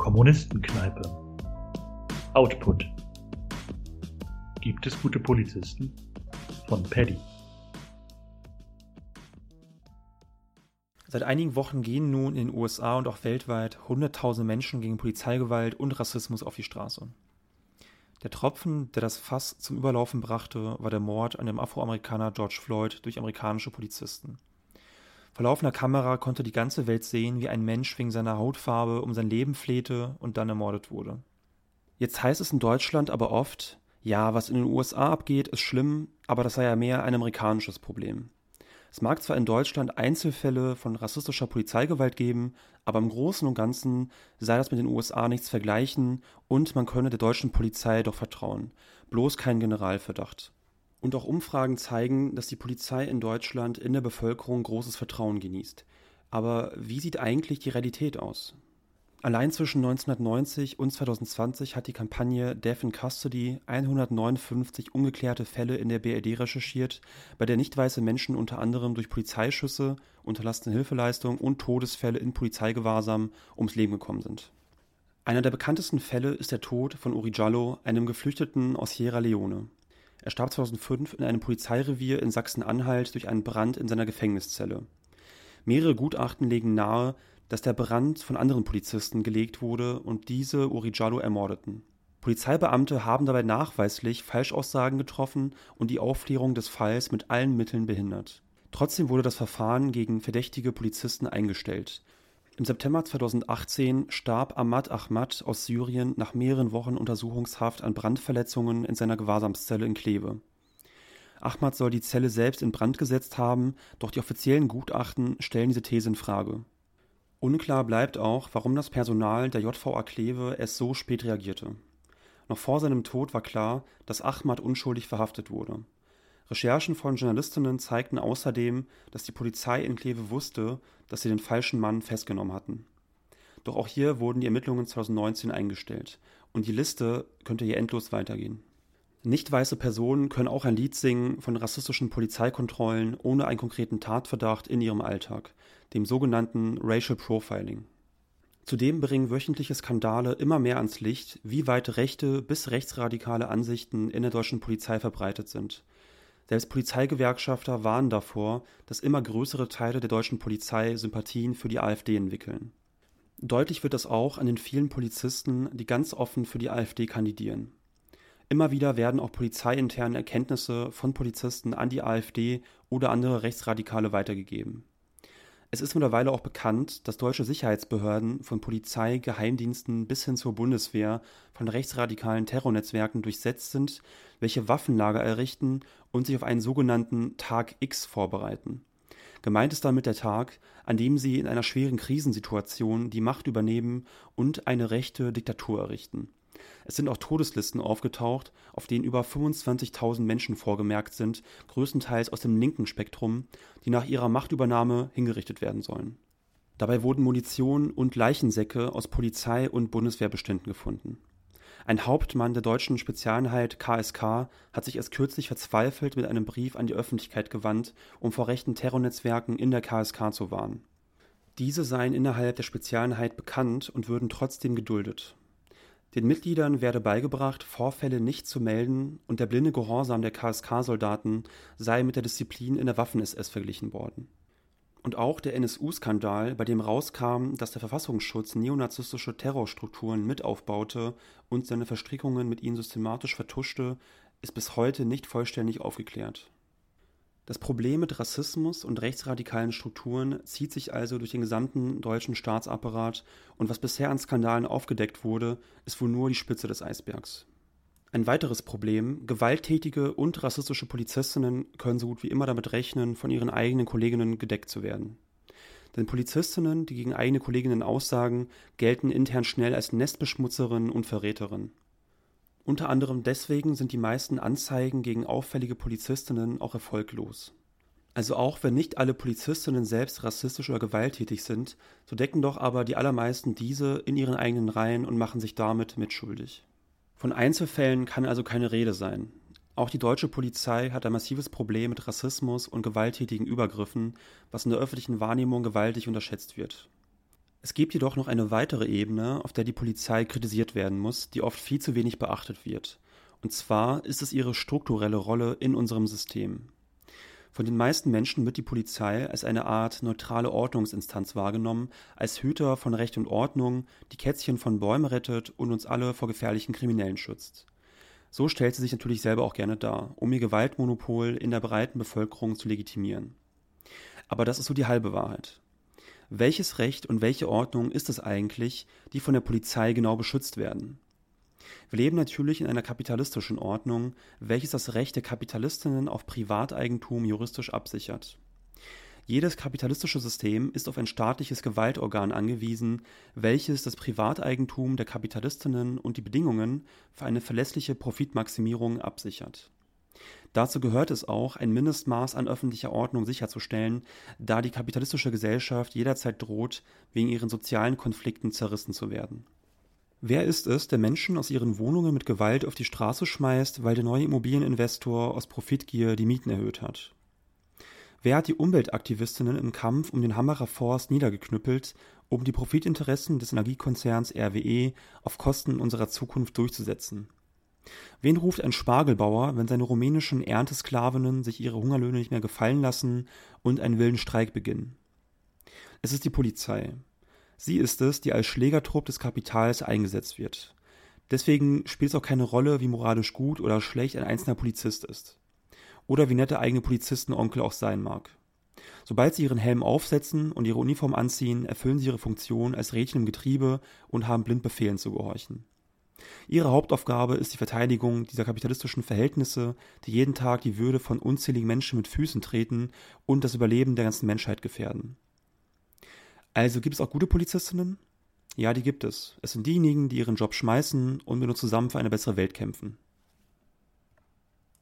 Kommunistenkneipe. Output. Gibt es gute Polizisten? Von Paddy. Seit einigen Wochen gehen nun in den USA und auch weltweit hunderttausende Menschen gegen Polizeigewalt und Rassismus auf die Straße. Der Tropfen, der das Fass zum Überlaufen brachte, war der Mord an dem Afroamerikaner George Floyd durch amerikanische Polizisten. Vor laufender Kamera konnte die ganze Welt sehen, wie ein Mensch wegen seiner Hautfarbe um sein Leben flehte und dann ermordet wurde. Jetzt heißt es in Deutschland aber oft, ja, was in den USA abgeht, ist schlimm, aber das sei ja mehr ein amerikanisches Problem. Es mag zwar in Deutschland Einzelfälle von rassistischer Polizeigewalt geben, aber im Großen und Ganzen sei das mit den USA nichts vergleichen und man könne der deutschen Polizei doch vertrauen. Bloß kein Generalverdacht. Und auch Umfragen zeigen, dass die Polizei in Deutschland in der Bevölkerung großes Vertrauen genießt. Aber wie sieht eigentlich die Realität aus? Allein zwischen 1990 und 2020 hat die Kampagne Death in Custody 159 ungeklärte Fälle in der BRD recherchiert, bei der nicht weiße Menschen unter anderem durch Polizeischüsse, unterlassene Hilfeleistung und Todesfälle in Polizeigewahrsam ums Leben gekommen sind. Einer der bekanntesten Fälle ist der Tod von Uri Jallo, einem Geflüchteten aus Sierra Leone. Er starb 2005 in einem Polizeirevier in Sachsen-Anhalt durch einen Brand in seiner Gefängniszelle. Mehrere Gutachten legen nahe, dass der Brand von anderen Polizisten gelegt wurde und diese Uri Jallo ermordeten. Polizeibeamte haben dabei nachweislich Falschaussagen getroffen und die Aufklärung des Falls mit allen Mitteln behindert. Trotzdem wurde das Verfahren gegen verdächtige Polizisten eingestellt. Im September 2018 starb Ahmad Ahmad aus Syrien nach mehreren Wochen Untersuchungshaft an Brandverletzungen in seiner Gewahrsamszelle in Kleve. Ahmad soll die Zelle selbst in Brand gesetzt haben, doch die offiziellen Gutachten stellen diese These in Frage. Unklar bleibt auch, warum das Personal der JVA Kleve erst so spät reagierte. Noch vor seinem Tod war klar, dass Ahmad unschuldig verhaftet wurde. Recherchen von Journalistinnen zeigten außerdem, dass die Polizei in Kleve wusste, dass sie den falschen Mann festgenommen hatten. Doch auch hier wurden die Ermittlungen 2019 eingestellt und die Liste könnte hier endlos weitergehen. Nicht weiße Personen können auch ein Lied singen von rassistischen Polizeikontrollen ohne einen konkreten Tatverdacht in ihrem Alltag, dem sogenannten Racial Profiling. Zudem bringen wöchentliche Skandale immer mehr ans Licht, wie weit rechte bis rechtsradikale Ansichten in der deutschen Polizei verbreitet sind – selbst Polizeigewerkschafter warnen davor, dass immer größere Teile der deutschen Polizei Sympathien für die AfD entwickeln. Deutlich wird das auch an den vielen Polizisten, die ganz offen für die AfD kandidieren. Immer wieder werden auch polizeiinterne Erkenntnisse von Polizisten an die AfD oder andere Rechtsradikale weitergegeben. Es ist mittlerweile auch bekannt, dass deutsche Sicherheitsbehörden von Polizei, Geheimdiensten bis hin zur Bundeswehr von rechtsradikalen Terrornetzwerken durchsetzt sind, welche Waffenlager errichten und sich auf einen sogenannten Tag X vorbereiten. Gemeint ist damit der Tag, an dem sie in einer schweren Krisensituation die Macht übernehmen und eine rechte Diktatur errichten. Es sind auch Todeslisten aufgetaucht, auf denen über 25.000 Menschen vorgemerkt sind, größtenteils aus dem linken Spektrum, die nach ihrer Machtübernahme hingerichtet werden sollen. Dabei wurden Munition und Leichensäcke aus Polizei und Bundeswehrbeständen gefunden. Ein Hauptmann der deutschen Spezialeinheit KSK hat sich erst kürzlich verzweifelt mit einem Brief an die Öffentlichkeit gewandt, um vor rechten Terrornetzwerken in der KSK zu warnen. Diese seien innerhalb der Spezialeinheit bekannt und würden trotzdem geduldet. Den Mitgliedern werde beigebracht, Vorfälle nicht zu melden und der blinde Gehorsam der KSK-Soldaten sei mit der Disziplin in der Waffen-SS verglichen worden. Und auch der NSU-Skandal, bei dem rauskam, dass der Verfassungsschutz neonazistische Terrorstrukturen mitaufbaute und seine Verstrickungen mit ihnen systematisch vertuschte, ist bis heute nicht vollständig aufgeklärt. Das Problem mit Rassismus und rechtsradikalen Strukturen zieht sich also durch den gesamten deutschen Staatsapparat und was bisher an Skandalen aufgedeckt wurde, ist wohl nur die Spitze des Eisbergs. Ein weiteres Problem, gewalttätige und rassistische Polizistinnen können so gut wie immer damit rechnen, von ihren eigenen Kolleginnen gedeckt zu werden. Denn Polizistinnen, die gegen eigene Kolleginnen aussagen, gelten intern schnell als Nestbeschmutzerinnen und Verräterinnen. Unter anderem deswegen sind die meisten Anzeigen gegen auffällige Polizistinnen auch erfolglos. Also auch wenn nicht alle Polizistinnen selbst rassistisch oder gewalttätig sind, so decken doch aber die allermeisten diese in ihren eigenen Reihen und machen sich damit mitschuldig. Von Einzelfällen kann also keine Rede sein. Auch die deutsche Polizei hat ein massives Problem mit Rassismus und gewalttätigen Übergriffen, was in der öffentlichen Wahrnehmung gewaltig unterschätzt wird. Es gibt jedoch noch eine weitere Ebene, auf der die Polizei kritisiert werden muss, die oft viel zu wenig beachtet wird. Und zwar ist es ihre strukturelle Rolle in unserem System. Von den meisten Menschen wird die Polizei als eine Art neutrale Ordnungsinstanz wahrgenommen, als Hüter von Recht und Ordnung, die Kätzchen von Bäumen rettet und uns alle vor gefährlichen Kriminellen schützt. So stellt sie sich natürlich selber auch gerne dar, um ihr Gewaltmonopol in der breiten Bevölkerung zu legitimieren. Aber das ist so die halbe Wahrheit. Welches Recht und welche Ordnung ist es eigentlich, die von der Polizei genau beschützt werden? Wir leben natürlich in einer kapitalistischen Ordnung, welches das Recht der Kapitalistinnen auf Privateigentum juristisch absichert. Jedes kapitalistische System ist auf ein staatliches Gewaltorgan angewiesen, welches das Privateigentum der Kapitalistinnen und die Bedingungen für eine verlässliche Profitmaximierung absichert. Dazu gehört es auch, ein Mindestmaß an öffentlicher Ordnung sicherzustellen, da die kapitalistische Gesellschaft jederzeit droht, wegen ihren sozialen Konflikten zerrissen zu werden. Wer ist es, der Menschen aus ihren Wohnungen mit Gewalt auf die Straße schmeißt, weil der neue Immobilieninvestor aus Profitgier die Mieten erhöht hat? Wer hat die Umweltaktivistinnen im Kampf um den Hammerer Forst niedergeknüppelt, um die Profitinteressen des Energiekonzerns RWE auf Kosten unserer Zukunft durchzusetzen? Wen ruft ein Spargelbauer, wenn seine rumänischen Erntesklavinnen sich ihre Hungerlöhne nicht mehr gefallen lassen und einen wilden Streik beginnen? Es ist die Polizei. Sie ist es, die als Schlägertrupp des Kapitals eingesetzt wird. Deswegen spielt es auch keine Rolle, wie moralisch gut oder schlecht ein einzelner Polizist ist. Oder wie nett der eigene Polizistenonkel auch sein mag. Sobald sie ihren Helm aufsetzen und ihre Uniform anziehen, erfüllen sie ihre Funktion als Rädchen im Getriebe und haben blind Befehlen zu gehorchen. Ihre Hauptaufgabe ist die Verteidigung dieser kapitalistischen Verhältnisse, die jeden Tag die Würde von unzähligen Menschen mit Füßen treten und das Überleben der ganzen Menschheit gefährden. Also gibt es auch gute Polizistinnen? Ja, die gibt es. Es sind diejenigen, die ihren Job schmeißen und wir nur zusammen für eine bessere Welt kämpfen.